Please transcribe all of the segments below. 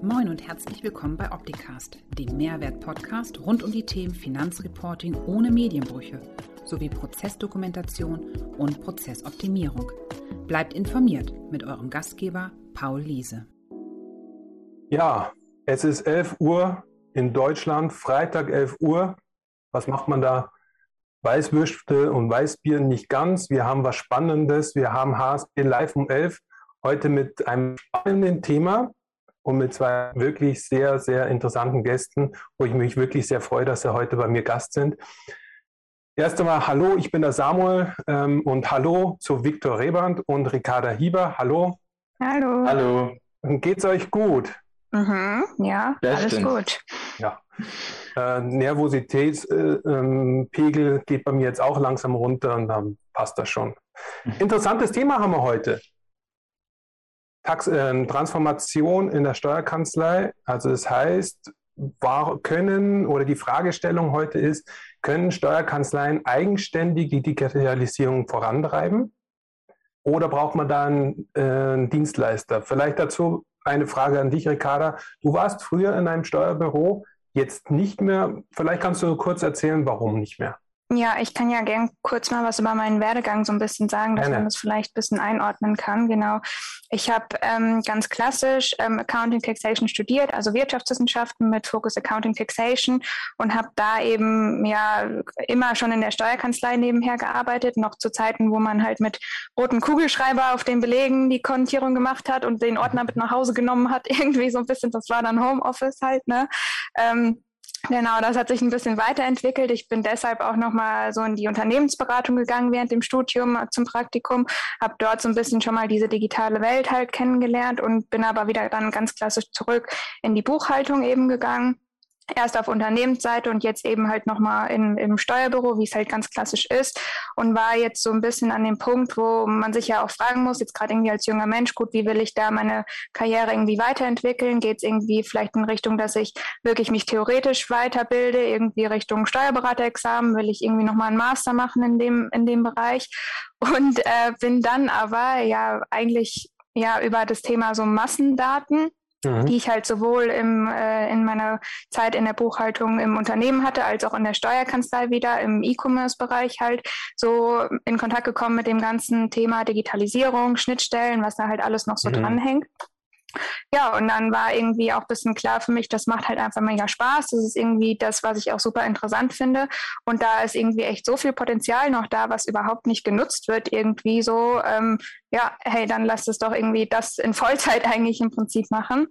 Moin und herzlich willkommen bei Opticast, dem Mehrwert-Podcast rund um die Themen Finanzreporting ohne Medienbrüche sowie Prozessdokumentation und Prozessoptimierung. Bleibt informiert mit eurem Gastgeber Paul Liese. Ja, es ist 11 Uhr in Deutschland, Freitag 11 Uhr. Was macht man da? Weißwürste und Weißbier nicht ganz. Wir haben was Spannendes. Wir haben HSB live um 11. Heute mit einem spannenden Thema und mit zwei wirklich sehr, sehr interessanten Gästen, wo ich mich wirklich sehr freue, dass sie heute bei mir Gast sind. Erst einmal Hallo, ich bin der Samuel ähm, und Hallo zu Viktor Reband und Ricarda Hieber. Hallo. Hallo. Hallo. Geht's euch gut? Mhm, ja, Bestens. alles gut. Ja. Äh, Nervositätspegel äh, geht bei mir jetzt auch langsam runter und dann passt das schon. Mhm. Interessantes Thema haben wir heute. Tax äh, Transformation in der Steuerkanzlei. Also das heißt, war, können oder die Fragestellung heute ist, können Steuerkanzleien eigenständig die Digitalisierung vorantreiben? Oder braucht man da äh, einen Dienstleister? Vielleicht dazu eine Frage an dich, Ricarda. Du warst früher in einem Steuerbüro, jetzt nicht mehr. Vielleicht kannst du kurz erzählen, warum nicht mehr. Ja, ich kann ja gern kurz mal was über meinen Werdegang so ein bisschen sagen, dass Gerne. man das vielleicht ein bisschen einordnen kann. Genau. Ich habe ähm, ganz klassisch ähm, Accounting Taxation studiert, also Wirtschaftswissenschaften mit Focus Accounting Taxation und habe da eben ja immer schon in der Steuerkanzlei nebenher gearbeitet, noch zu Zeiten, wo man halt mit roten Kugelschreiber auf den Belegen die Kontierung gemacht hat und den Ordner mit nach Hause genommen hat. Irgendwie so ein bisschen, das war dann Homeoffice halt, ne? Ähm, Genau, das hat sich ein bisschen weiterentwickelt. Ich bin deshalb auch nochmal so in die Unternehmensberatung gegangen während dem Studium äh, zum Praktikum, habe dort so ein bisschen schon mal diese digitale Welt halt kennengelernt und bin aber wieder dann ganz klassisch zurück in die Buchhaltung eben gegangen erst auf Unternehmensseite und jetzt eben halt nochmal im Steuerbüro, wie es halt ganz klassisch ist und war jetzt so ein bisschen an dem Punkt, wo man sich ja auch fragen muss, jetzt gerade irgendwie als junger Mensch, gut, wie will ich da meine Karriere irgendwie weiterentwickeln? Geht es irgendwie vielleicht in Richtung, dass ich wirklich mich theoretisch weiterbilde, irgendwie Richtung Steuerberaterexamen, will ich irgendwie nochmal einen Master machen in dem, in dem Bereich und äh, bin dann aber ja eigentlich ja über das Thema so Massendaten mhm. die ich halt sowohl im, äh, in meiner Zeit in der Buchhaltung im Unternehmen hatte, als auch in der Steuerkanzlei wieder, im E-Commerce-Bereich halt so in Kontakt gekommen mit dem ganzen Thema Digitalisierung, Schnittstellen, was da halt alles noch so mhm. dranhängt. Ja, und dann war irgendwie auch ein bisschen klar für mich, das macht halt einfach mega Spaß. Das ist irgendwie das, was ich auch super interessant finde. Und da ist irgendwie echt so viel Potenzial noch da, was überhaupt nicht genutzt wird, irgendwie so, ähm, ja, hey, dann lass es doch irgendwie das in Vollzeit eigentlich im Prinzip machen.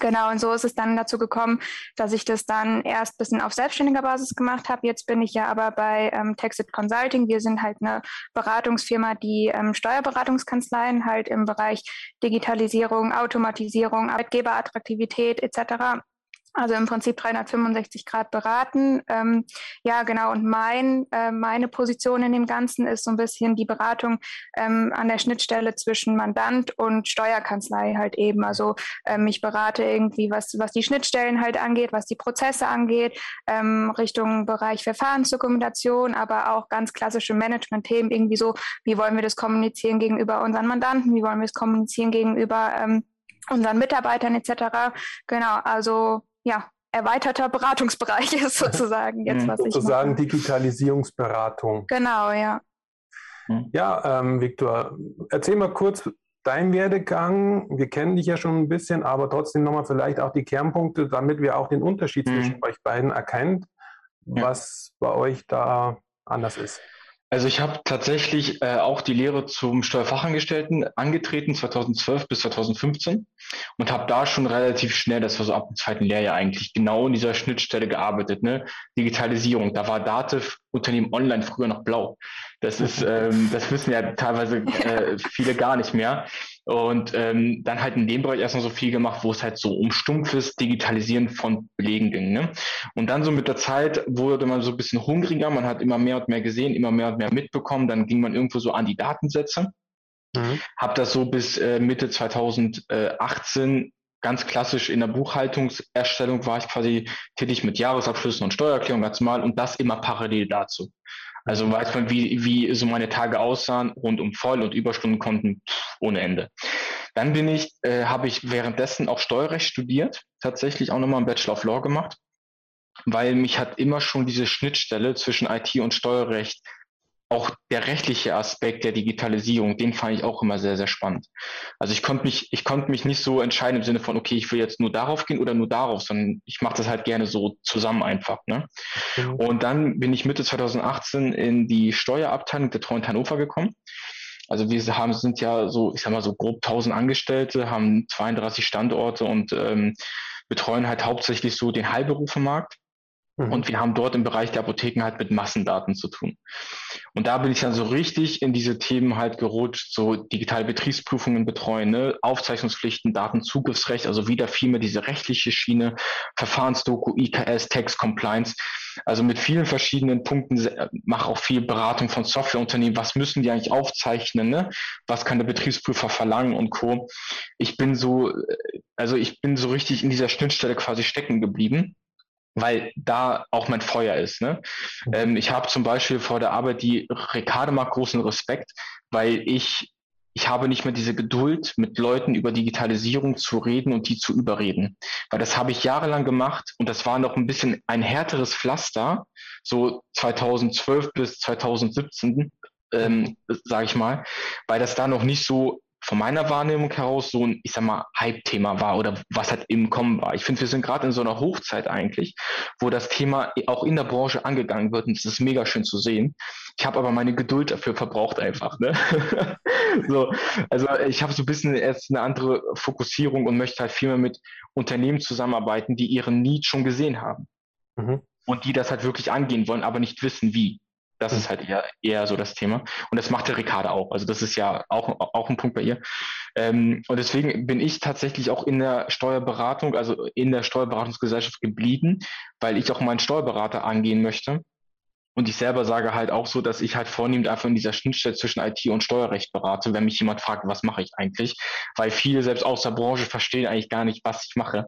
Genau, und so ist es dann dazu gekommen, dass ich das dann erst ein bisschen auf selbstständiger Basis gemacht habe. Jetzt bin ich ja aber bei ähm, Texit Consulting. Wir sind halt eine Beratungsfirma, die ähm, Steuerberatungskanzleien halt im Bereich Digitalisierung, Automatisierung, Arbeitgeberattraktivität etc also im Prinzip 365 Grad beraten. Ähm, ja, genau. Und mein, äh, meine Position in dem Ganzen ist so ein bisschen die Beratung ähm, an der Schnittstelle zwischen Mandant und Steuerkanzlei halt eben. Also ähm, ich berate irgendwie, was, was die Schnittstellen halt angeht, was die Prozesse angeht, ähm, Richtung Bereich Verfahrensdokumentation, aber auch ganz klassische Management-Themen, irgendwie so, wie wollen wir das kommunizieren gegenüber unseren Mandanten, wie wollen wir es kommunizieren gegenüber ähm, unseren Mitarbeitern etc. Genau, also ja, erweiterter Beratungsbereich ist sozusagen jetzt, was sozusagen ich Sozusagen Digitalisierungsberatung. Genau, ja. Hm. Ja, ähm, Viktor, erzähl mal kurz deinen Werdegang. Wir kennen dich ja schon ein bisschen, aber trotzdem nochmal vielleicht auch die Kernpunkte, damit wir auch den Unterschied mhm. zwischen euch beiden erkennen, was ja. bei euch da anders ist. Also ich habe tatsächlich äh, auch die Lehre zum Steuerfachangestellten angetreten, 2012 bis 2015 und habe da schon relativ schnell, das war so ab dem zweiten Lehrjahr eigentlich, genau in dieser Schnittstelle gearbeitet, ne? Digitalisierung. Da war Dativ Unternehmen online früher noch blau. Das ist, ähm, das wissen ja teilweise äh, viele gar nicht mehr. Und ähm, dann halt in dem Bereich erstmal so viel gemacht, wo es halt so um stumpfes Digitalisieren von Belegen ging. Ne? Und dann so mit der Zeit wurde man so ein bisschen hungriger, man hat immer mehr und mehr gesehen, immer mehr und mehr mitbekommen, dann ging man irgendwo so an die Datensätze. Mhm. Hab das so bis äh, Mitte 2018 ganz klassisch in der Buchhaltungserstellung war ich quasi tätig mit Jahresabschlüssen und Steuererklärung ganz mal und das immer parallel dazu. Also weiß man, wie, wie so meine Tage aussahen, rund um Voll- und Überstundenkonten ohne Ende. Dann bin ich, äh, habe ich währenddessen auch Steuerrecht studiert, tatsächlich auch nochmal einen Bachelor of Law gemacht, weil mich hat immer schon diese Schnittstelle zwischen IT und Steuerrecht auch der rechtliche Aspekt der Digitalisierung, den fand ich auch immer sehr, sehr spannend. Also ich konnte mich, ich konnte mich nicht so entscheiden im Sinne von, okay, ich will jetzt nur darauf gehen oder nur darauf, sondern ich mache das halt gerne so zusammen einfach. Ne? Mhm. Und dann bin ich Mitte 2018 in die Steuerabteilung der Treuhand Hannover gekommen. Also wir haben, sind ja so, ich sag mal so grob 1000 Angestellte, haben 32 Standorte und ähm, betreuen halt hauptsächlich so den Heilberufemarkt. Mhm. Und wir haben dort im Bereich der Apotheken halt mit Massendaten zu tun. Und da bin ich dann so richtig in diese Themen halt gerutscht, so digitale Betriebsprüfungen betreuen, ne? Aufzeichnungspflichten, Datenzugriffsrecht, also wieder viel mehr diese rechtliche Schiene, Verfahrensdoku, IKS, Text Compliance. Also mit vielen verschiedenen Punkten mache auch viel Beratung von Softwareunternehmen. Was müssen die eigentlich aufzeichnen? Ne? Was kann der Betriebsprüfer verlangen und Co. Ich bin so, also ich bin so richtig in dieser Schnittstelle quasi stecken geblieben weil da auch mein Feuer ist. Ne? Ähm, ich habe zum Beispiel vor der Arbeit die Rekade mag großen Respekt, weil ich ich habe nicht mehr diese Geduld, mit Leuten über Digitalisierung zu reden und die zu überreden. Weil das habe ich jahrelang gemacht und das war noch ein bisschen ein härteres Pflaster, so 2012 bis 2017, ähm, sage ich mal, weil das da noch nicht so von meiner Wahrnehmung heraus so ein, ich sag mal, Hype-Thema war oder was halt im Kommen war. Ich finde, wir sind gerade in so einer Hochzeit eigentlich, wo das Thema auch in der Branche angegangen wird und das ist mega schön zu sehen. Ich habe aber meine Geduld dafür verbraucht einfach. Ne? so, also ich habe so ein bisschen erst eine andere Fokussierung und möchte halt viel mehr mit Unternehmen zusammenarbeiten, die ihren Need schon gesehen haben. Mhm. Und die das halt wirklich angehen wollen, aber nicht wissen, wie. Das ist halt eher, eher so das Thema. Und das macht der Ricarda auch. Also das ist ja auch, auch ein Punkt bei ihr. Ähm, und deswegen bin ich tatsächlich auch in der Steuerberatung, also in der Steuerberatungsgesellschaft geblieben, weil ich auch meinen Steuerberater angehen möchte. Und ich selber sage halt auch so, dass ich halt vornehmend einfach in dieser Schnittstelle zwischen IT und Steuerrecht berate, wenn mich jemand fragt, was mache ich eigentlich? Weil viele selbst aus der Branche verstehen eigentlich gar nicht, was ich mache.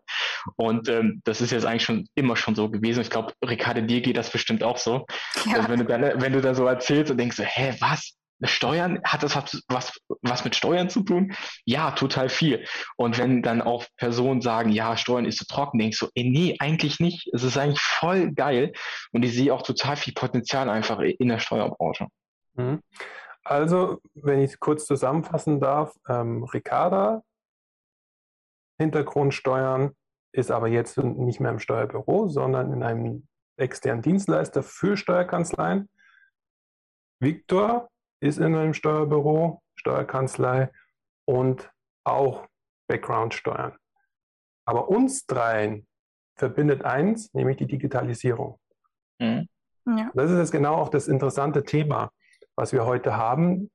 Und ähm, das ist jetzt eigentlich schon immer schon so gewesen. Ich glaube, Ricardo, dir geht das bestimmt auch so. Ja. Also wenn du dann, wenn du dann so erzählst und denkst so, hä, was? Steuern, hat das was, was, was mit Steuern zu tun? Ja, total viel. Und wenn dann auch Personen sagen, ja, Steuern ist zu so trocken, denkst du, ey, nee, eigentlich nicht. Es ist eigentlich voll geil. Und ich sehe auch total viel Potenzial einfach in der Steuerbranche. Mhm. Also, wenn ich kurz zusammenfassen darf, ähm, Ricarda, Hintergrundsteuern, ist aber jetzt nicht mehr im Steuerbüro, sondern in einem externen Dienstleister für Steuerkanzleien. Victor ist in einem Steuerbüro, Steuerkanzlei und auch Background-Steuern. Aber uns dreien verbindet eins, nämlich die Digitalisierung. Mhm. Ja. Das ist jetzt genau auch das interessante Thema, was wir heute haben.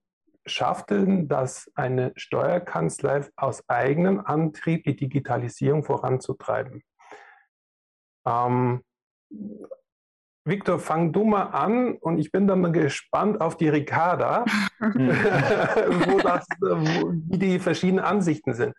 Schafft denn das eine Steuerkanzlei aus eigenem Antrieb, die Digitalisierung voranzutreiben? Ähm, Victor, fang du mal an und ich bin dann mal gespannt auf die Ricarda, wo das, wo, wie die verschiedenen Ansichten sind.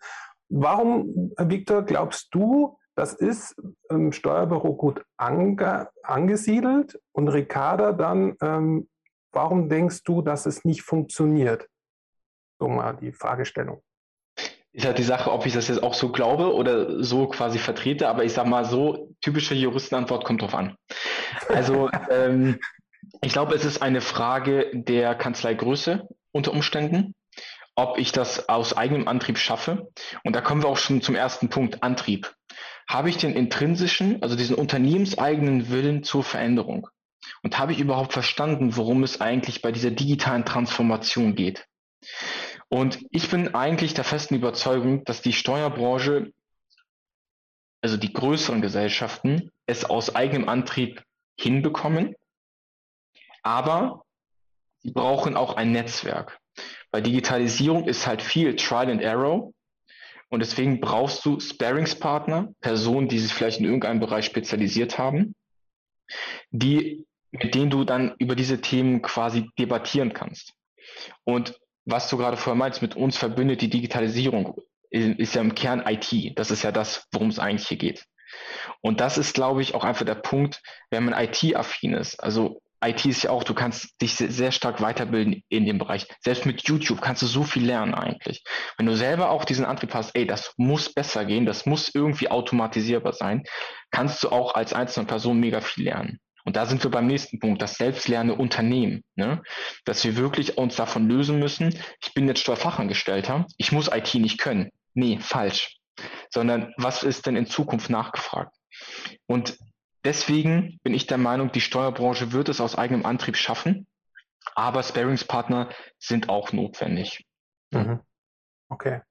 Warum, Victor, glaubst du, das ist im Steuerbüro gut ange, angesiedelt und Ricarda dann, ähm, warum denkst du, dass es nicht funktioniert? So mal die Fragestellung ist halt die Sache, ob ich das jetzt auch so glaube oder so quasi vertrete, aber ich sag mal so, typische Juristenantwort kommt drauf an. Also ähm, ich glaube, es ist eine Frage der Kanzleigröße unter Umständen, ob ich das aus eigenem Antrieb schaffe. Und da kommen wir auch schon zum ersten Punkt, Antrieb. Habe ich den intrinsischen, also diesen unternehmenseigenen Willen zur Veränderung? Und habe ich überhaupt verstanden, worum es eigentlich bei dieser digitalen Transformation geht? Und ich bin eigentlich der festen Überzeugung, dass die Steuerbranche, also die größeren Gesellschaften, es aus eigenem Antrieb hinbekommen. Aber sie brauchen auch ein Netzwerk. Bei Digitalisierung ist halt viel Trial and Error. Und deswegen brauchst du Sparingspartner, Personen, die sich vielleicht in irgendeinem Bereich spezialisiert haben, die, mit denen du dann über diese Themen quasi debattieren kannst. Und was du gerade vorher meinst, mit uns verbindet die Digitalisierung, ist ja im Kern IT. Das ist ja das, worum es eigentlich hier geht. Und das ist, glaube ich, auch einfach der Punkt, wenn man IT-affin ist. Also IT ist ja auch, du kannst dich sehr stark weiterbilden in dem Bereich. Selbst mit YouTube kannst du so viel lernen eigentlich. Wenn du selber auch diesen Antrieb hast, ey, das muss besser gehen, das muss irgendwie automatisierbar sein, kannst du auch als einzelne Person mega viel lernen. Und da sind wir beim nächsten Punkt, das selbstlernende Unternehmen. Ne? Dass wir wirklich uns davon lösen müssen, ich bin jetzt Steuerfachangestellter, ich muss IT nicht können. Nee, falsch. Sondern was ist denn in Zukunft nachgefragt? Und Deswegen bin ich der Meinung, die Steuerbranche wird es aus eigenem Antrieb schaffen, aber Sparingspartner sind auch notwendig. Mhm. Okay.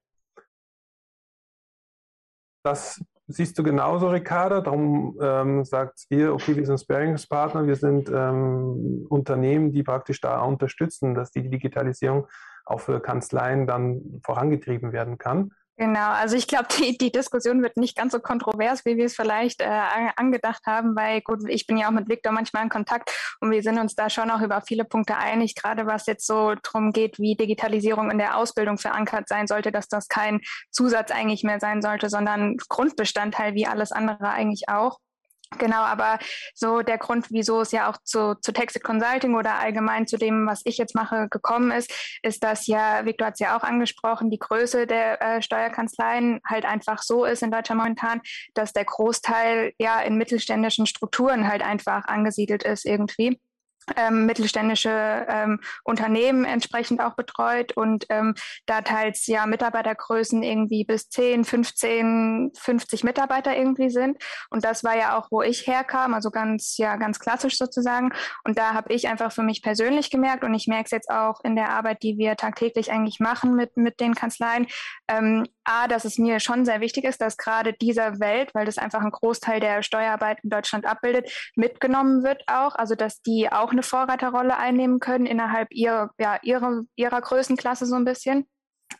Das siehst du genauso, Ricardo. Darum ähm, sagt ihr, okay, wir sind Sparingspartner, wir sind ähm, Unternehmen, die praktisch da unterstützen, dass die Digitalisierung auch für Kanzleien dann vorangetrieben werden kann. Genau, also ich glaube, die, die Diskussion wird nicht ganz so kontrovers, wie wir es vielleicht äh, angedacht haben, weil gut, ich bin ja auch mit Victor manchmal in Kontakt und wir sind uns da schon auch über viele Punkte einig, gerade was jetzt so drum geht, wie Digitalisierung in der Ausbildung verankert sein sollte, dass das kein Zusatz eigentlich mehr sein sollte, sondern Grundbestandteil wie alles andere eigentlich auch. Genau, aber so der Grund, wieso es ja auch zu, zu Texted Consulting oder allgemein zu dem, was ich jetzt mache, gekommen ist, ist, dass ja, Victor hat es ja auch angesprochen, die Größe der äh, Steuerkanzleien halt einfach so ist in Deutschland momentan, dass der Großteil ja in mittelständischen Strukturen halt einfach angesiedelt ist irgendwie ähm, mittelständische ähm, Unternehmen entsprechend auch betreut und ähm, da teils ja Mitarbeitergrößen irgendwie bis 10, 15, 50 Mitarbeiter irgendwie sind. Und das war ja auch, wo ich herkam, also ganz, ja, ganz klassisch sozusagen. Und da habe ich einfach für mich persönlich gemerkt und ich merke es jetzt auch in der Arbeit, die wir tagtäglich eigentlich machen mit, mit den Kanzleien, ähm, A, dass es mir schon sehr wichtig ist, dass gerade dieser Welt, weil das einfach ein Großteil der Steuerarbeit in Deutschland abbildet, mitgenommen wird auch. Also dass die auch eine Vorreiterrolle einnehmen können innerhalb ihrer, ja, ihrer, ihrer Größenklasse so ein bisschen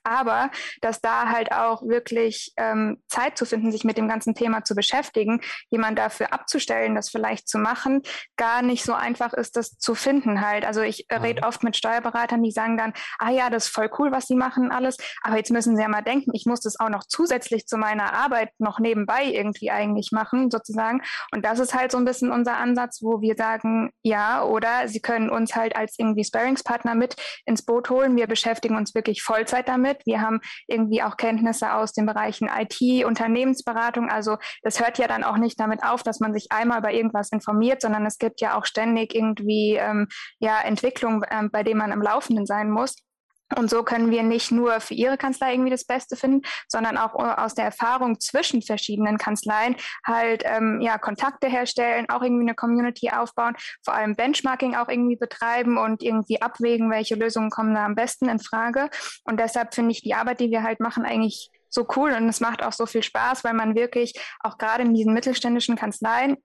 aber dass da halt auch wirklich ähm, Zeit zu finden, sich mit dem ganzen Thema zu beschäftigen, jemand dafür abzustellen, das vielleicht zu machen, gar nicht so einfach ist, das zu finden halt. Also ich äh, rede oft mit Steuerberatern, die sagen dann, ah ja, das ist voll cool, was sie machen alles, aber jetzt müssen sie ja mal denken, ich muss das auch noch zusätzlich zu meiner Arbeit noch nebenbei irgendwie eigentlich machen, sozusagen. Und das ist halt so ein bisschen unser Ansatz, wo wir sagen, ja, oder sie können uns halt als irgendwie Sparingspartner mit ins Boot holen. Wir beschäftigen uns wirklich Vollzeit damit damit. Wir haben irgendwie auch Kenntnisse aus den Bereichen IT, Unternehmensberatung. Also das hört ja dann auch nicht damit auf, dass man sich einmal bei irgendwas informiert, sondern es gibt ja auch ständig irgendwie ähm, ja, Entwicklungen, ähm, bei denen man am Laufenden sein muss. Und so können wir nicht nur für Ihre Kanzlei irgendwie das Beste finden, sondern auch äh, aus der Erfahrung zwischen verschiedenen Kanzleien halt ähm, ja Kontakte herstellen, auch irgendwie eine Community aufbauen, vor allem Benchmarking auch irgendwie betreiben und irgendwie abwägen, welche Lösungen kommen da am besten in Frage. Und deshalb finde ich die Arbeit, die wir halt machen, eigentlich so cool und es macht auch so viel Spaß, weil man wirklich auch gerade in diesen mittelständischen Kanzleien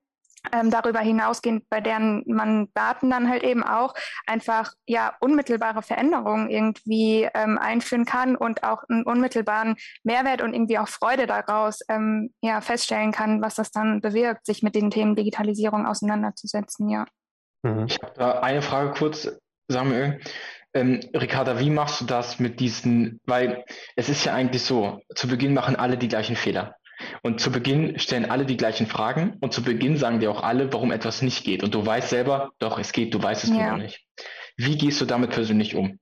ähm, darüber hinausgehend, bei deren man Daten dann halt eben auch einfach ja unmittelbare Veränderungen irgendwie ähm, einführen kann und auch einen unmittelbaren Mehrwert und irgendwie auch Freude daraus ähm, ja feststellen kann, was das dann bewirkt, sich mit den Themen Digitalisierung auseinanderzusetzen, ja. Mhm. Ich habe da eine Frage kurz, Samuel. Ähm, Ricarda, wie machst du das mit diesen, weil es ist ja eigentlich so, zu Beginn machen alle die gleichen Fehler. Und zu Beginn stellen alle die gleichen Fragen und zu Beginn sagen dir auch alle, warum etwas nicht geht. Und du weißt selber, doch, es geht, du weißt es ja. nur noch nicht. Wie gehst du damit persönlich um?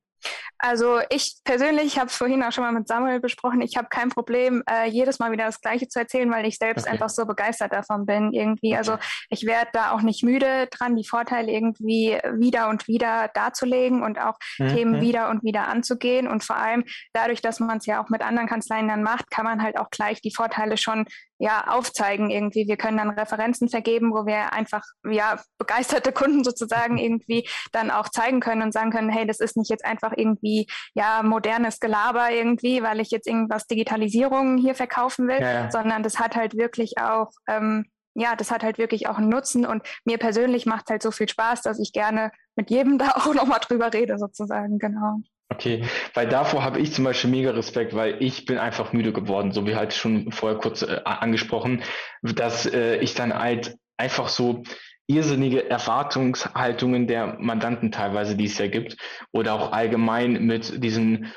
Also ich persönlich, ich habe es vorhin auch schon mal mit Samuel besprochen, ich habe kein Problem, äh, jedes Mal wieder das Gleiche zu erzählen, weil ich selbst okay. einfach so begeistert davon bin irgendwie. Also okay. Also ich werde da auch nicht müde dran, die Vorteile irgendwie wieder und wieder darzulegen und auch mhm. Themen wieder und wieder anzugehen. Und vor allem dadurch, dass man es ja auch mit anderen Kanzleien dann macht, kann man halt auch gleich die Vorteile schon ja, aufzeigen irgendwie. Wir können dann Referenzen vergeben, wo wir einfach, ja, begeisterte Kunden sozusagen irgendwie dann auch zeigen können und sagen können, hey, das ist nicht jetzt einfach irgendwie, ja, modernes Gelaber irgendwie, weil ich jetzt irgendwas Digitalisierung hier verkaufen will, ja, ja. sondern das hat halt wirklich auch, ähm, ja, das hat halt wirklich auch einen Nutzen und mir persönlich macht halt so viel Spaß, dass ich gerne mit jedem da auch nochmal drüber rede sozusagen, genau. Okay, weil davor habe ich zum Beispiel mega Respekt, weil ich bin einfach müde geworden, so wie halt schon vorher kurz äh, angesprochen, dass äh, ich dann halt einfach so irrsinnige Erwartungshaltungen der Mandanten teilweise, die es ja gibt, oder auch allgemein mit diesen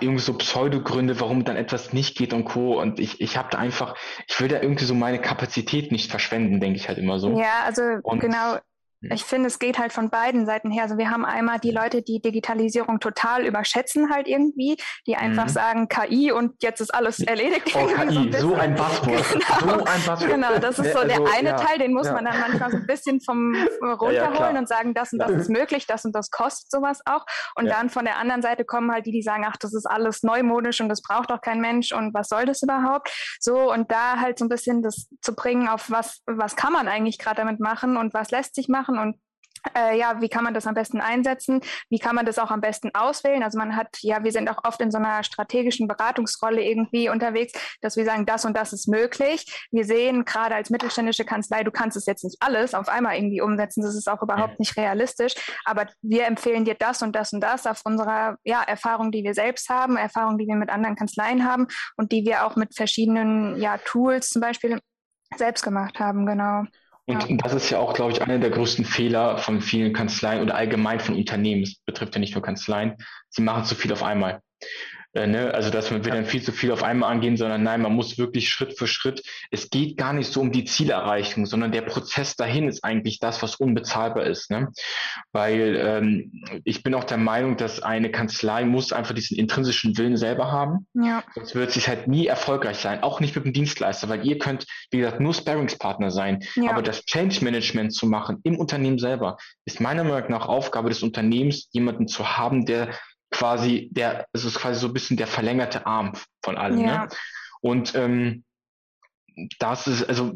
irgendwie so Pseudogründe, warum dann etwas nicht geht und Co. Und ich, ich habe da einfach, ich will da irgendwie so meine Kapazität nicht verschwenden, denke ich halt immer so. Ja, also und genau, ich finde, es geht halt von beiden Seiten her. Also wir haben einmal die Leute, die Digitalisierung total überschätzen halt irgendwie, die einfach mhm. sagen KI und jetzt ist alles erledigt. Oh, KI, so, so ein Passwort. Genau. So ein Passwort. Genau, das ist so also, der eine ja, Teil, den muss ja. man dann manchmal so ein bisschen vom runterholen ja, und sagen, das und das ist möglich, das und das kostet sowas auch. Und dann von der anderen Seite kommen halt die, die sagen, ach, das ist alles neumodisch und das braucht doch kein Mensch und was soll das überhaupt? So und da halt so ein bisschen das zu bringen, auf was, was kann man eigentlich gerade damit machen und was lässt sich machen machen und äh, ja, wie kann man das am besten einsetzen? Wie kann man das auch am besten auswählen? Also man hat, ja, wir sind auch oft in so einer strategischen Beratungsrolle irgendwie unterwegs, dass wir sagen, das und das ist möglich. Wir sehen gerade als mittelständische Kanzlei, du kannst es jetzt nicht alles auf einmal irgendwie umsetzen. Das ist auch überhaupt nicht realistisch. Aber wir empfehlen dir das und das und das auf unserer ja, Erfahrung, die wir selbst haben, Erfahrung, die wir mit anderen Kanzleien haben und die wir auch mit verschiedenen ja, Tools zum Beispiel selbst gemacht haben, genau. Und ja. das ist ja auch, glaube ich, einer der größten Fehler von vielen Kanzleien oder allgemein von Unternehmen. Es betrifft ja nicht nur Kanzleien. Sie machen zu viel auf einmal. Äh, ne? Also dass man will dann viel zu viel auf einmal angehen, sondern nein, man muss wirklich Schritt für Schritt. Es geht gar nicht so um die Zielerreichung, sondern der Prozess dahin ist eigentlich das, was unbezahlbar ist. Ne? Weil ähm, ich bin auch der Meinung, dass eine Kanzlei muss einfach diesen intrinsischen Willen selber haben. Ja. Sonst wird sie halt nie erfolgreich sein, auch nicht mit dem Dienstleister, weil ihr könnt, wie gesagt, nur Sparringspartner sein. Ja. Aber das Change Management zu machen im Unternehmen selber ist meiner Meinung nach Aufgabe des Unternehmens, jemanden zu haben, der quasi der, es ist quasi so ein bisschen der verlängerte Arm von allem. Ne? Ja. Ne? Und ähm, das ist, also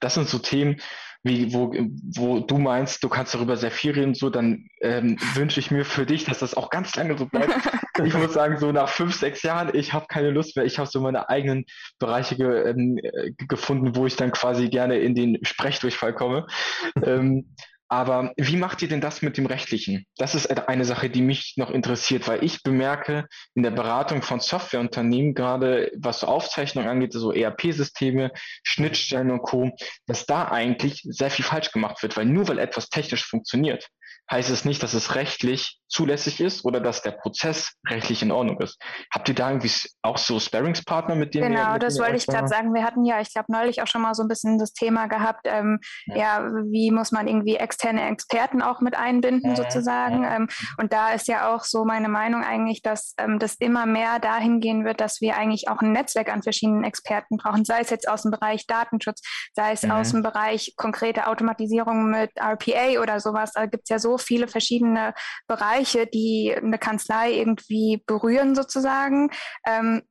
das sind so Themen, wie, wo, wo du meinst, du kannst darüber sehr viel reden, so, dann ähm, wünsche ich mir für dich, dass das auch ganz lange so bleibt. ich muss sagen, so nach fünf, sechs Jahren, ich habe keine Lust mehr. Ich habe so meine eigenen Bereiche ge, ähm, gefunden, wo ich dann quasi gerne in den Sprechdurchfall komme. ähm, aber wie macht ihr denn das mit dem Rechtlichen? Das ist eine Sache, die mich noch interessiert, weil ich bemerke in der Beratung von Softwareunternehmen, gerade was so Aufzeichnung angeht, so ERP-Systeme, Schnittstellen und Co., dass da eigentlich sehr viel falsch gemacht wird, weil nur weil etwas technisch funktioniert, heißt es nicht, dass es rechtlich zulässig ist oder dass der Prozess rechtlich in Ordnung ist. Habt ihr da irgendwie auch so Sparringspartner, mit denen Genau, mit das wollte ich gerade sagen. Wir hatten ja, ich glaube, neulich auch schon mal so ein bisschen das Thema gehabt, ähm, ja. ja. wie muss man irgendwie externe Experten auch mit einbinden, ja. sozusagen. Ja. Ähm, und da ist ja auch so meine Meinung eigentlich, dass ähm, das immer mehr dahin gehen wird, dass wir eigentlich auch ein Netzwerk an verschiedenen Experten brauchen, sei es jetzt aus dem Bereich Datenschutz, sei es mhm. aus dem Bereich konkrete Automatisierung mit RPA oder sowas. Da gibt es ja so viele verschiedene Bereiche, die eine Kanzlei irgendwie berühren sozusagen. Ähm,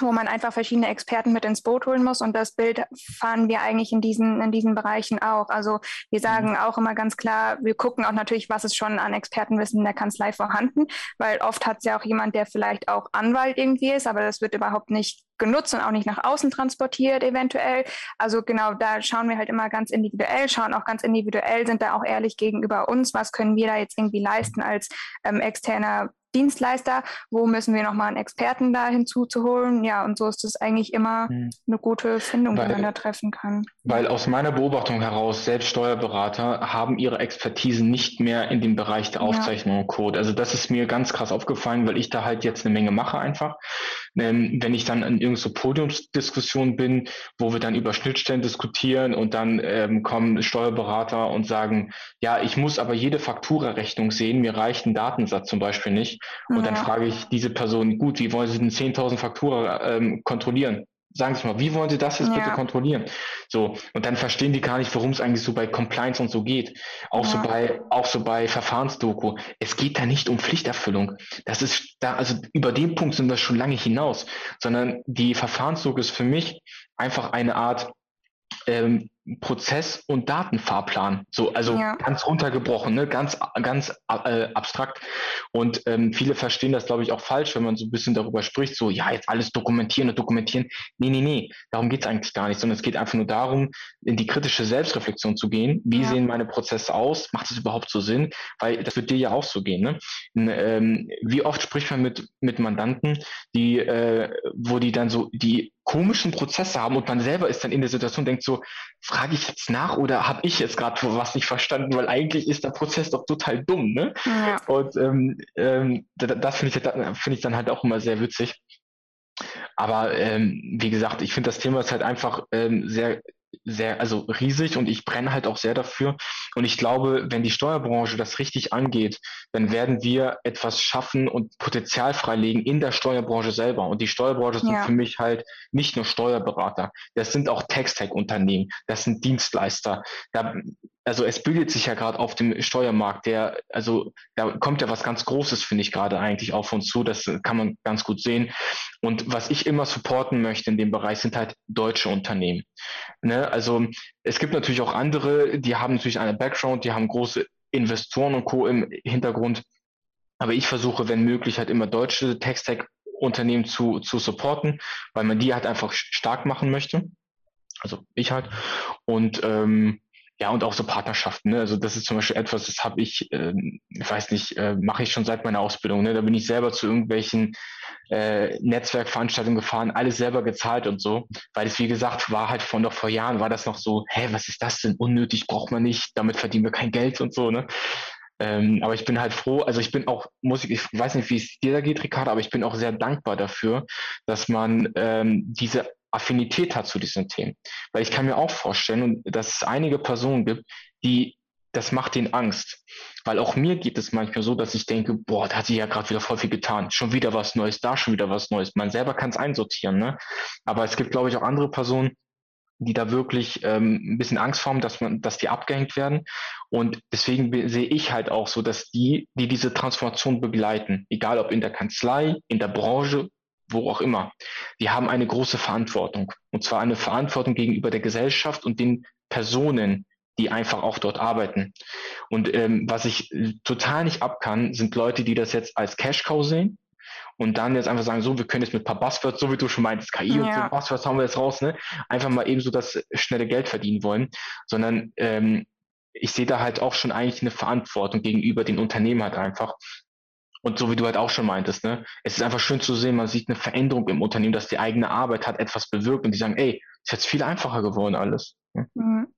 wo man einfach verschiedene Experten mit ins Boot holen muss. Und das Bild fahren wir eigentlich in diesen, in diesen Bereichen auch. Also wir sagen mhm. auch immer ganz klar, wir gucken auch natürlich, was ist schon an Expertenwissen in der Kanzlei vorhanden, weil oft hat es ja auch jemand, der vielleicht auch Anwalt irgendwie ist, aber das wird überhaupt nicht genutzt und auch nicht nach außen transportiert eventuell. Also genau, da schauen wir halt immer ganz individuell, schauen auch ganz individuell, sind da auch ehrlich gegenüber uns, was können wir da jetzt irgendwie leisten als ähm, externer Dienstleister, wo müssen wir nochmal einen Experten da hinzuzuholen. Ja, und so ist es eigentlich immer hm. eine gute Findung, weil, die man da treffen kann. Weil aus meiner Beobachtung heraus, selbst Steuerberater haben ihre Expertise nicht mehr in dem Bereich der Aufzeichnung und Code. Also das ist mir ganz krass aufgefallen, weil ich da halt jetzt eine Menge mache einfach. Ähm, wenn ich dann in irgendeiner so Podiumsdiskussion bin, wo wir dann über Schnittstellen diskutieren und dann ähm, kommen Steuerberater und sagen, ja, ich muss aber jede Fakturarechnung sehen, mir reicht ein Datensatz zum Beispiel nicht. Und ja. dann frage ich diese Person, gut, wie wollen Sie denn 10.000 Faktura ähm, kontrollieren? Sagen Sie mal, wie wollen Sie das jetzt ja. bitte kontrollieren? So, und dann verstehen die gar nicht, worum es eigentlich so bei Compliance und so geht. Auch ja. so bei, auch so bei Verfahrensdoku. Es geht da nicht um Pflichterfüllung. Das ist da, also über den Punkt sind wir schon lange hinaus, sondern die Verfahrensdoku ist für mich einfach eine Art ähm, Prozess- und Datenfahrplan. So, also ja. ganz runtergebrochen, ne? ganz, ganz äh, abstrakt. Und ähm, viele verstehen das, glaube ich, auch falsch, wenn man so ein bisschen darüber spricht, so, ja, jetzt alles dokumentieren und dokumentieren. Nee, nee, nee, darum geht es eigentlich gar nicht, sondern es geht einfach nur darum, in die kritische Selbstreflexion zu gehen. Wie ja. sehen meine Prozesse aus? Macht es überhaupt so Sinn? Weil das wird dir ja auch so gehen. Ne? Und, ähm, wie oft spricht man mit, mit Mandanten, die, äh, wo die dann so die komischen Prozesse haben und man selber ist dann in der Situation, denkt so, frage ich jetzt nach oder habe ich jetzt gerade was nicht verstanden, weil eigentlich ist der Prozess doch total dumm, ne? Ja. Und ähm, ähm, das finde ich, find ich dann halt auch immer sehr witzig. Aber ähm, wie gesagt, ich finde das Thema ist halt einfach ähm, sehr sehr, also riesig und ich brenne halt auch sehr dafür. Und ich glaube, wenn die Steuerbranche das richtig angeht, dann werden wir etwas schaffen und Potenzial freilegen in der Steuerbranche selber. Und die Steuerbranche sind ja. für mich halt nicht nur Steuerberater, das sind auch Text-Tech-Unternehmen, das sind Dienstleister. Da, also es bildet sich ja gerade auf dem Steuermarkt, der, also da kommt ja was ganz Großes, finde ich gerade eigentlich auf uns zu. Das kann man ganz gut sehen. Und was ich immer supporten möchte in dem Bereich sind halt deutsche Unternehmen. Ne? Also es gibt natürlich auch andere, die haben natürlich einen Background, die haben große Investoren und Co. im Hintergrund. Aber ich versuche, wenn möglich, halt immer deutsche Tech-Stack-Unternehmen zu, zu supporten, weil man die halt einfach stark machen möchte. Also ich halt. Und ähm, ja, und auch so Partnerschaften. Ne? Also das ist zum Beispiel etwas, das habe ich, ähm, ich weiß nicht, äh, mache ich schon seit meiner Ausbildung. Ne? Da bin ich selber zu irgendwelchen äh, Netzwerkveranstaltungen gefahren, alles selber gezahlt und so. Weil es, wie gesagt, war halt von noch vor Jahren, war das noch so, hä, was ist das denn? Unnötig, braucht man nicht, damit verdienen wir kein Geld und so, ne? Ähm, aber ich bin halt froh, also ich bin auch, muss ich, ich weiß nicht, wie es dir da geht, Ricardo, aber ich bin auch sehr dankbar dafür, dass man ähm, diese Affinität hat zu diesen Themen. Weil ich kann mir auch vorstellen, dass es einige Personen gibt, die das macht denen Angst. Weil auch mir geht es manchmal so, dass ich denke, boah, da hat sie ja gerade wieder voll viel getan. Schon wieder was Neues, da schon wieder was Neues. Man selber kann es einsortieren, ne? Aber es gibt, glaube ich, auch andere Personen, die da wirklich ähm, ein bisschen Angst haben, dass man, dass die abgehängt werden. Und deswegen sehe ich halt auch so, dass die, die diese Transformation begleiten, egal ob in der Kanzlei, in der Branche wo auch immer, die haben eine große Verantwortung. Und zwar eine Verantwortung gegenüber der Gesellschaft und den Personen, die einfach auch dort arbeiten. Und ähm, was ich total nicht ab kann, sind Leute, die das jetzt als Cash-Cow sehen und dann jetzt einfach sagen, so, wir können jetzt mit ein paar Buzzwords, so wie du schon meintest, KI ja. und so Buzzwords haben wir jetzt raus, ne? Einfach mal eben so das schnelle Geld verdienen wollen, sondern ähm, ich sehe da halt auch schon eigentlich eine Verantwortung gegenüber den Unternehmen halt einfach, und so wie du halt auch schon meintest, ne, es ist einfach schön zu sehen, man sieht eine Veränderung im Unternehmen, dass die eigene Arbeit hat etwas bewirkt und die sagen, ey, ist jetzt viel einfacher geworden alles. Mhm.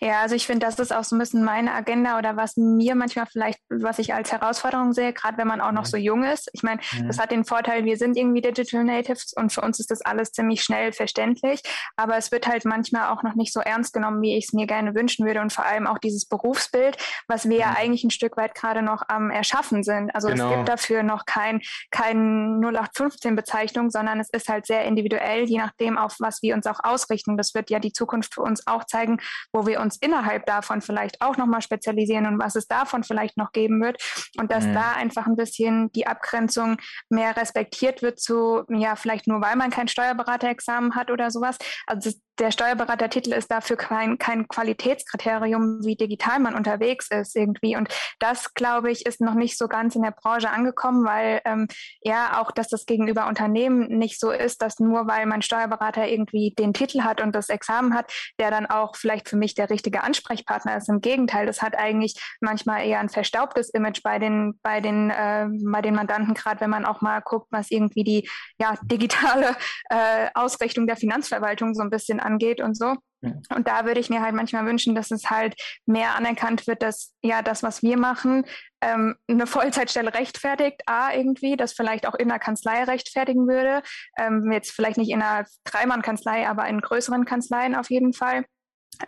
Ja, also ich finde, das ist auch so ein bisschen meine Agenda oder was mir manchmal vielleicht, was ich als Herausforderung sehe, gerade wenn man auch noch mhm. so jung ist. Ich meine, mhm. das hat den Vorteil, wir sind irgendwie Digital Natives und für uns ist das alles ziemlich schnell verständlich, aber es wird halt manchmal auch noch nicht so ernst genommen, wie ich es mir gerne wünschen würde und vor allem auch dieses Berufsbild, was wir ja mhm. eigentlich ein Stück weit gerade noch am Erschaffen sind. Also genau. es gibt dafür noch kein, kein 0815-Bezeichnung, sondern es ist halt sehr individuell, je nachdem, auf was wir uns auch ausrichten. Das wird ja die Zukunft für uns auch zeigen, wo wir uns innerhalb davon vielleicht auch nochmal spezialisieren und was es davon vielleicht noch geben wird. Und dass mhm. da einfach ein bisschen die Abgrenzung mehr respektiert wird zu, ja, vielleicht nur weil man kein Steuerberaterexamen hat oder sowas. Also der Steuerberatertitel ist dafür kein, kein Qualitätskriterium, wie digital man unterwegs ist irgendwie. Und das, glaube ich, ist noch nicht so ganz in der Branche angekommen, weil ähm, ja auch, dass das gegenüber Unternehmen nicht so ist, dass nur weil mein Steuerberater irgendwie den Titel hat und das Examen hat, der dann auch vielleicht für mich der richtige Ansprechpartner ist. Im Gegenteil, das hat eigentlich manchmal eher ein verstaubtes Image bei den, bei den, äh, bei den Mandanten, gerade wenn man auch mal guckt, was irgendwie die ja, digitale äh, Ausrichtung der Finanzverwaltung so ein bisschen angeht und so. Und da würde ich mir halt manchmal wünschen, dass es halt mehr anerkannt wird, dass ja das, was wir machen, ähm, eine Vollzeitstelle rechtfertigt, A, irgendwie, das vielleicht auch in der Kanzlei rechtfertigen würde. Ähm, jetzt vielleicht nicht in einer Dreimann-Kanzlei, aber in größeren Kanzleien auf jeden Fall.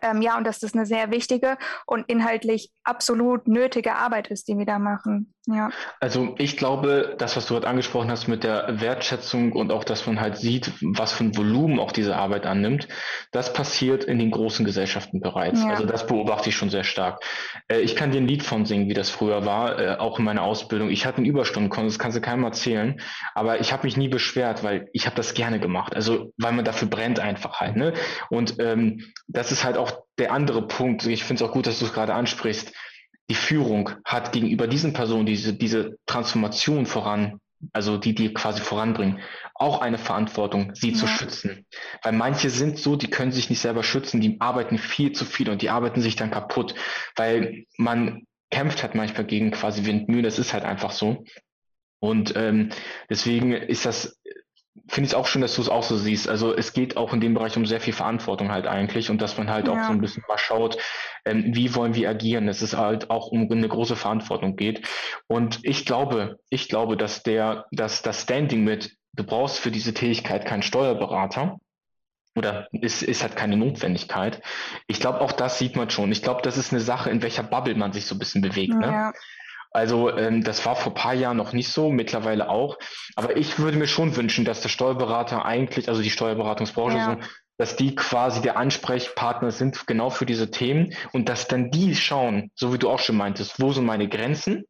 Ähm, ja, und dass das eine sehr wichtige und inhaltlich absolut nötige Arbeit ist, die wir da machen. Ja. Also ich glaube, das, was du gerade angesprochen hast mit der Wertschätzung und auch, dass man halt sieht, was für ein Volumen auch diese Arbeit annimmt, das passiert in den großen Gesellschaften bereits. Ja. Also das beobachte ich schon sehr stark. Äh, ich kann dir ein Lied von singen, wie das früher war, äh, auch in meiner Ausbildung. Ich hatte einen Überstundenkonto, das kannst du keinem erzählen, aber ich habe mich nie beschwert, weil ich habe das gerne gemacht. Also weil man dafür brennt einfach halt. Ne? Und ähm, das ist halt auch der andere Punkt. Ich finde es auch gut, dass du es gerade ansprichst die Führung hat gegenüber diesen Personen diese, diese Transformation voran, also die, die quasi voranbringen, auch eine Verantwortung, sie ja. zu schützen. Weil manche sind so, die können sich nicht selber schützen, die arbeiten viel zu viel und die arbeiten sich dann kaputt, weil man kämpft halt manchmal gegen quasi Windmühlen, das ist halt einfach so. Und ähm, deswegen ist das finde ich auch schön, dass du es auch so siehst. Also es geht auch in dem Bereich um sehr viel Verantwortung halt eigentlich und dass man halt ja. auch so ein bisschen mal schaut, ähm, wie wollen wir agieren, dass es halt auch um eine große Verantwortung geht. Und ich glaube, ich glaube, dass der, dass das Standing mit, du brauchst für diese Tätigkeit keinen Steuerberater, oder ist, ist halt keine Notwendigkeit. Ich glaube, auch das sieht man schon. Ich glaube, das ist eine Sache, in welcher Bubble man sich so ein bisschen bewegt. Ne? Also ähm, das war vor paar Jahren noch nicht so, mittlerweile auch. Aber ich würde mir schon wünschen, dass der Steuerberater eigentlich, also die Steuerberatungsbranche ja. so, dass die quasi der Ansprechpartner sind genau für diese Themen und dass dann die schauen, so wie du auch schon meintest, wo sind meine Grenzen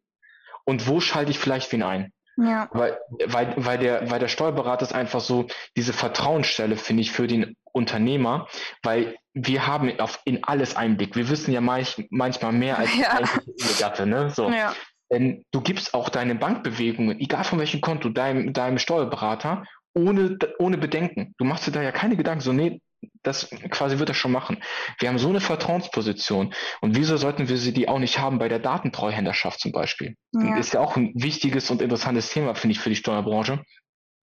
und wo schalte ich vielleicht wen ein. Ja. Weil, weil, weil, der, weil der Steuerberater ist einfach so diese Vertrauensstelle, finde ich, für den Unternehmer, weil wir haben auf, in alles Einblick. Wir wissen ja manch, manchmal mehr als ja. eigentlich Gatte, ne? So. Ja. Denn du gibst auch deine Bankbewegungen, egal von welchem Konto, deinem, deinem Steuerberater, ohne, ohne Bedenken. Du machst dir da ja keine Gedanken, so, nee, das quasi wird er schon machen. Wir haben so eine Vertrauensposition. Und wieso sollten wir sie die auch nicht haben bei der Datentreuhänderschaft zum Beispiel? Ja. Ist ja auch ein wichtiges und interessantes Thema, finde ich, für die Steuerbranche.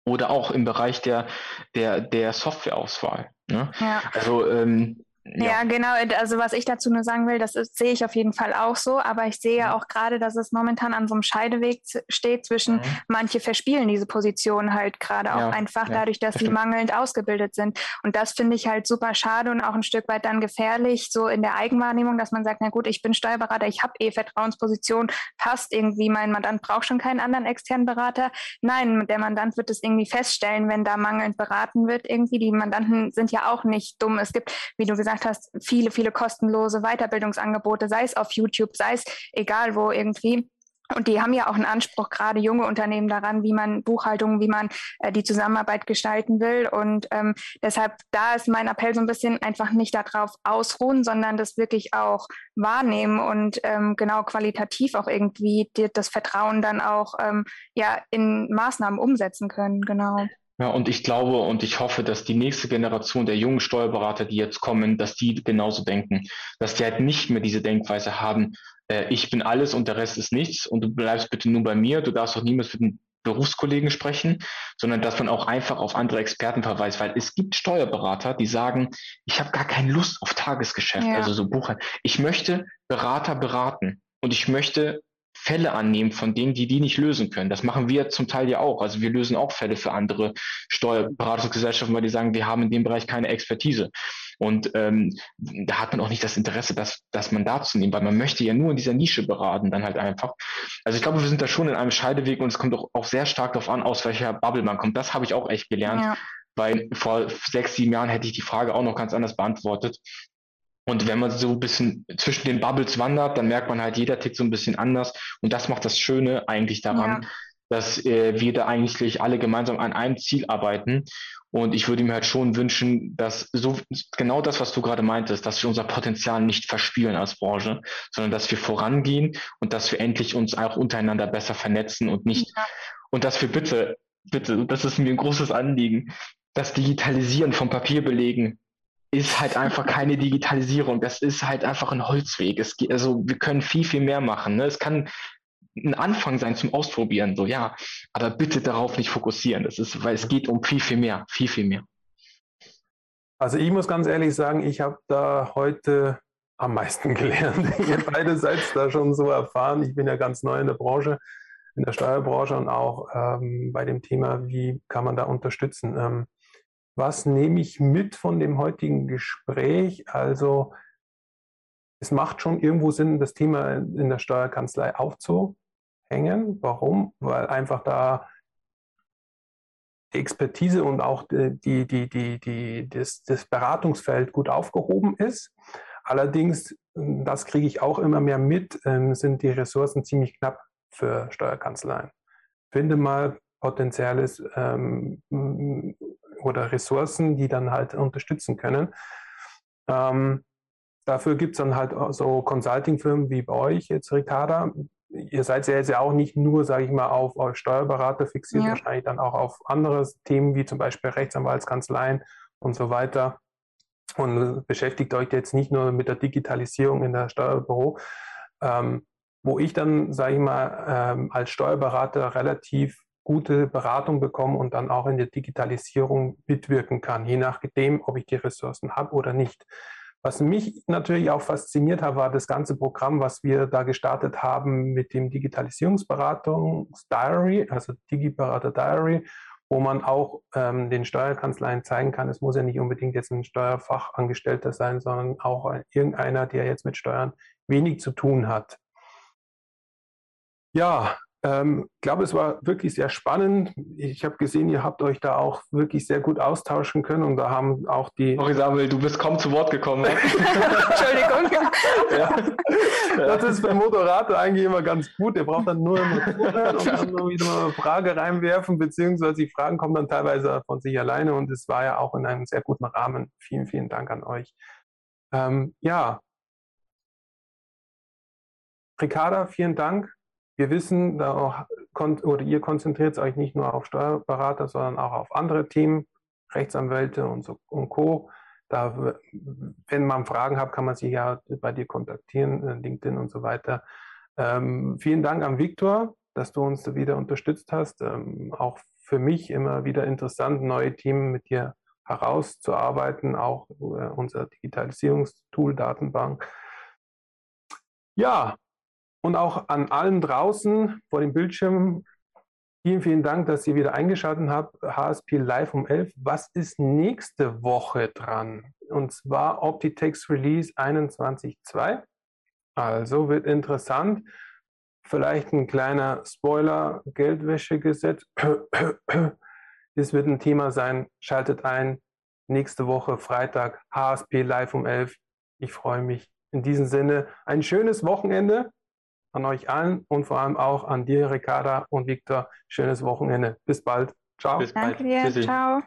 Oder auch im Bereich der, der, der Softwareauswahl. Ne? Ja. Also ähm, ja. ja. genau. Also was ich dazu nur sagen will, das ist, sehe ich auf jeden Fall auch so. Aber ich sehe ja. auch gerade, dass es momentan an so einem Scheideweg steht zwischen, mhm. manche verspielen diese Position halt gerade ja. auch einfach dadurch, dass sie mangelnd ausgebildet sind. Und das finde ich halt super schade und auch ein Stück weit dann gefährlich, so in der Eigenwahrnehmung, dass man sagt, na gut, ich bin Steuerberater, ich habe eh Vertrauensposition, passt irgendwie, mein Mandant braucht schon keinen anderen externen Berater. Nein, der Mandant wird es irgendwie feststellen, wenn da mangelnd beraten wird. Irgendwie, die Mandanten sind ja auch nicht dumm. Es gibt, wie du gesagt gesagt hast, viele, viele kostenlose Weiterbildungsangebote, sei es auf YouTube, sei es egal wo irgendwie. Und die haben ja auch einen Anspruch, gerade junge Unternehmen daran, wie man Buchhaltung, wie man äh, die Zusammenarbeit gestalten will. Und ähm, deshalb, da ist mein Appell so ein bisschen einfach nicht darauf ausruhen, sondern das wirklich auch wahrnehmen und ähm, genau qualitativ auch irgendwie die, das Vertrauen dann auch ähm, ja in Maßnahmen umsetzen können. Genau. Ja, und ich glaube und ich hoffe, dass die nächste Generation der jungen Steuerberater, die jetzt kommen, dass die genauso denken, dass die halt nicht mehr diese Denkweise haben, äh, ich bin alles und der Rest ist nichts und du bleibst bitte nur bei mir, du darfst auch niemals mit den Berufskollegen sprechen, sondern dass man auch einfach auf andere Experten verweist, weil es gibt Steuerberater, die sagen, ich habe gar keine Lust auf Tagesgeschäft, ja. also so Buchhaltung. Ich möchte Berater beraten und ich möchte Fälle annehmen von denen, die die nicht lösen können. Das machen wir zum Teil ja auch. Also wir lösen auch Fälle für andere Steuerberatungsgesellschaften, weil die sagen, wir haben in dem Bereich keine Expertise. Und ähm, da hat man auch nicht das Interesse, das, das Mandat zu nehmen, weil man möchte ja nur in dieser Nische beraten, dann halt einfach. Also ich glaube, wir sind da schon in einem Scheideweg und es kommt auch, auch sehr stark darauf an, aus welcher Bubble man kommt. Das habe ich auch echt gelernt. Ja. Weil vor sechs, sieben Jahren hätte ich die Frage auch noch ganz anders beantwortet. Und wenn man so ein bisschen zwischen den Bubbles wandert, dann merkt man halt, jeder tickt so ein bisschen anders. Und das macht das Schöne eigentlich daran, ja. dass äh, wir da eigentlich alle gemeinsam an einem Ziel arbeiten. Und ich würde mir halt schon wünschen, dass so genau das, was du gerade meintest, dass wir unser Potenzial nicht verspielen als Branche, sondern dass wir vorangehen und dass wir endlich uns auch untereinander besser vernetzen und nicht ja. und dass wir bitte, bitte, das ist mir ein großes Anliegen, das Digitalisieren von Papierbelegen ist halt einfach keine Digitalisierung. Das ist halt einfach ein Holzweg. Es geht, also wir können viel, viel mehr machen. Ne? Es kann ein Anfang sein zum Ausprobieren, so ja, aber bitte darauf nicht fokussieren. Das ist, weil es geht um viel, viel mehr, viel, viel mehr. Also ich muss ganz ehrlich sagen, ich habe da heute am meisten gelernt. Ihr beide seid da schon so erfahren. Ich bin ja ganz neu in der Branche, in der Steuerbranche und auch ähm, bei dem Thema, wie kann man da unterstützen. Ähm, was nehme ich mit von dem heutigen Gespräch? Also es macht schon irgendwo Sinn, das Thema in der Steuerkanzlei aufzuhängen. Warum? Weil einfach da die Expertise und auch die, die, die, die, das, das Beratungsfeld gut aufgehoben ist. Allerdings, das kriege ich auch immer mehr mit, ähm, sind die Ressourcen ziemlich knapp für Steuerkanzleien. Finde mal potenzielles ähm, oder Ressourcen, die dann halt unterstützen können. Ähm, dafür gibt es dann halt so Consulting-Firmen wie bei euch jetzt, Ricarda. Ihr seid ja jetzt ja auch nicht nur, sage ich mal, auf, auf Steuerberater fixiert, ja. wahrscheinlich dann auch auf andere Themen wie zum Beispiel Rechtsanwaltskanzleien und so weiter. Und beschäftigt euch jetzt nicht nur mit der Digitalisierung in der Steuerbüro. Ähm, wo ich dann, sage ich mal, ähm, als Steuerberater relativ gute Beratung bekommen und dann auch in der Digitalisierung mitwirken kann, je nachdem, ob ich die Ressourcen habe oder nicht. Was mich natürlich auch fasziniert hat, war das ganze Programm, was wir da gestartet haben mit dem Digitalisierungsberatungs-Diary, also Digiberater Diary, wo man auch ähm, den Steuerkanzleien zeigen kann, es muss ja nicht unbedingt jetzt ein Steuerfachangestellter sein, sondern auch irgendeiner, der jetzt mit Steuern wenig zu tun hat. Ja, ähm, ich glaube, es war wirklich sehr spannend. Ich habe gesehen, ihr habt euch da auch wirklich sehr gut austauschen können und da haben auch die. Sorry, Samuel, du bist kaum zu Wort gekommen. Entschuldigung. ja. Das ist beim Moderator eigentlich immer ganz gut. Der braucht dann nur immer zuhören und dann nur wieder eine Frage reinwerfen, beziehungsweise die Fragen kommen dann teilweise von sich alleine und es war ja auch in einem sehr guten Rahmen. Vielen, vielen Dank an euch. Ähm, ja. Ricarda, vielen Dank wir wissen, da auch, oder ihr konzentriert euch nicht nur auf Steuerberater, sondern auch auf andere Themen, Rechtsanwälte und, so, und Co. Da, wenn man Fragen hat, kann man sich ja bei dir kontaktieren, äh, LinkedIn und so weiter. Ähm, vielen Dank an Viktor, dass du uns wieder unterstützt hast. Ähm, auch für mich immer wieder interessant, neue Themen mit dir herauszuarbeiten, auch äh, unser Digitalisierungstool Datenbank. Ja, und auch an allen draußen vor dem Bildschirm. Vielen, vielen Dank, dass ihr wieder eingeschaltet habt. HSP Live um 11. Was ist nächste Woche dran? Und zwar Optitex Release 21.2. Also wird interessant. Vielleicht ein kleiner Spoiler, Geldwäschegesetz. Das wird ein Thema sein. Schaltet ein. Nächste Woche Freitag HSP Live um 11. Ich freue mich. In diesem Sinne ein schönes Wochenende an euch allen und vor allem auch an dir, Ricarda und Viktor. Schönes Wochenende. Bis bald. Ciao. Bis Danke bald. dir. Ciao.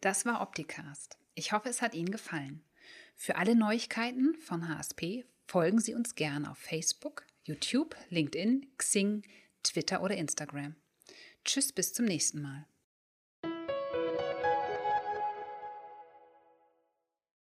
Das war Opticast. Ich hoffe, es hat Ihnen gefallen. Für alle Neuigkeiten von HSP folgen Sie uns gerne auf Facebook, YouTube, LinkedIn, Xing, Twitter oder Instagram. Tschüss, bis zum nächsten Mal.